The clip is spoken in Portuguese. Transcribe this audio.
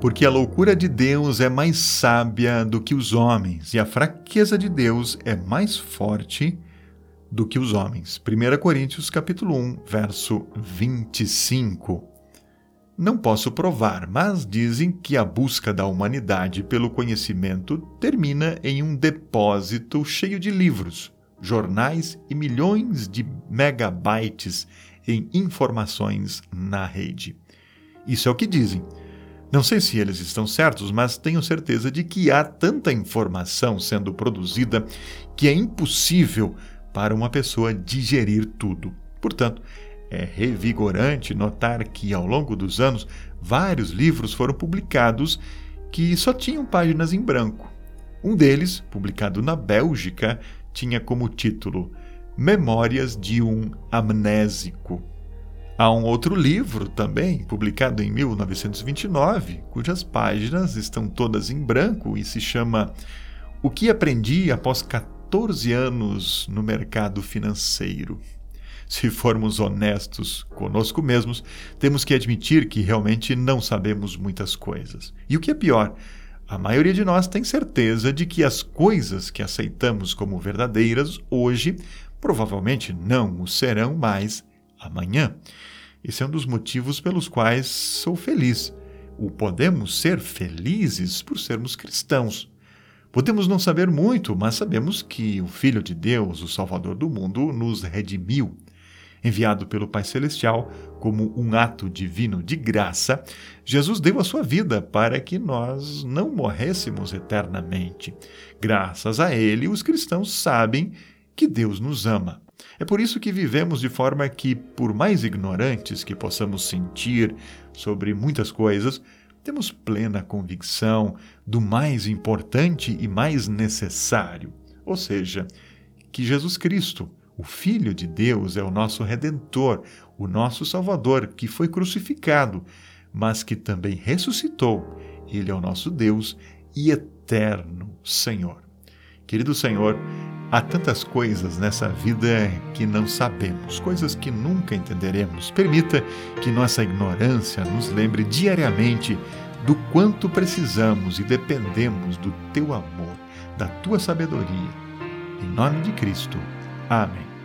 Porque a loucura de Deus é mais sábia do que os homens, e a fraqueza de Deus é mais forte do que os homens. 1 Coríntios capítulo 1, verso 25. Não posso provar, mas dizem que a busca da humanidade pelo conhecimento termina em um depósito cheio de livros, jornais e milhões de megabytes em informações na rede. Isso é o que dizem. Não sei se eles estão certos, mas tenho certeza de que há tanta informação sendo produzida que é impossível para uma pessoa digerir tudo. Portanto, é revigorante notar que, ao longo dos anos, vários livros foram publicados que só tinham páginas em branco. Um deles, publicado na Bélgica, tinha como título Memórias de um Amnésico. Há um outro livro também, publicado em 1929, cujas páginas estão todas em branco e se chama O que aprendi após 14 anos no mercado financeiro se formos honestos conosco mesmos, temos que admitir que realmente não sabemos muitas coisas. E o que é pior, a maioria de nós tem certeza de que as coisas que aceitamos como verdadeiras hoje provavelmente não o serão mais amanhã. Esse é um dos motivos pelos quais sou feliz. O podemos ser felizes por sermos cristãos. Podemos não saber muito, mas sabemos que o Filho de Deus, o Salvador do mundo, nos redimiu enviado pelo Pai Celestial como um ato divino de graça, Jesus deu a sua vida para que nós não morrêssemos eternamente. Graças a ele, os cristãos sabem que Deus nos ama. É por isso que vivemos de forma que, por mais ignorantes que possamos sentir sobre muitas coisas, temos plena convicção do mais importante e mais necessário, ou seja, que Jesus Cristo, o Filho de Deus é o nosso redentor, o nosso Salvador, que foi crucificado, mas que também ressuscitou. Ele é o nosso Deus e eterno Senhor. Querido Senhor, há tantas coisas nessa vida que não sabemos, coisas que nunca entenderemos. Permita que nossa ignorância nos lembre diariamente do quanto precisamos e dependemos do teu amor, da tua sabedoria. Em nome de Cristo. Amém.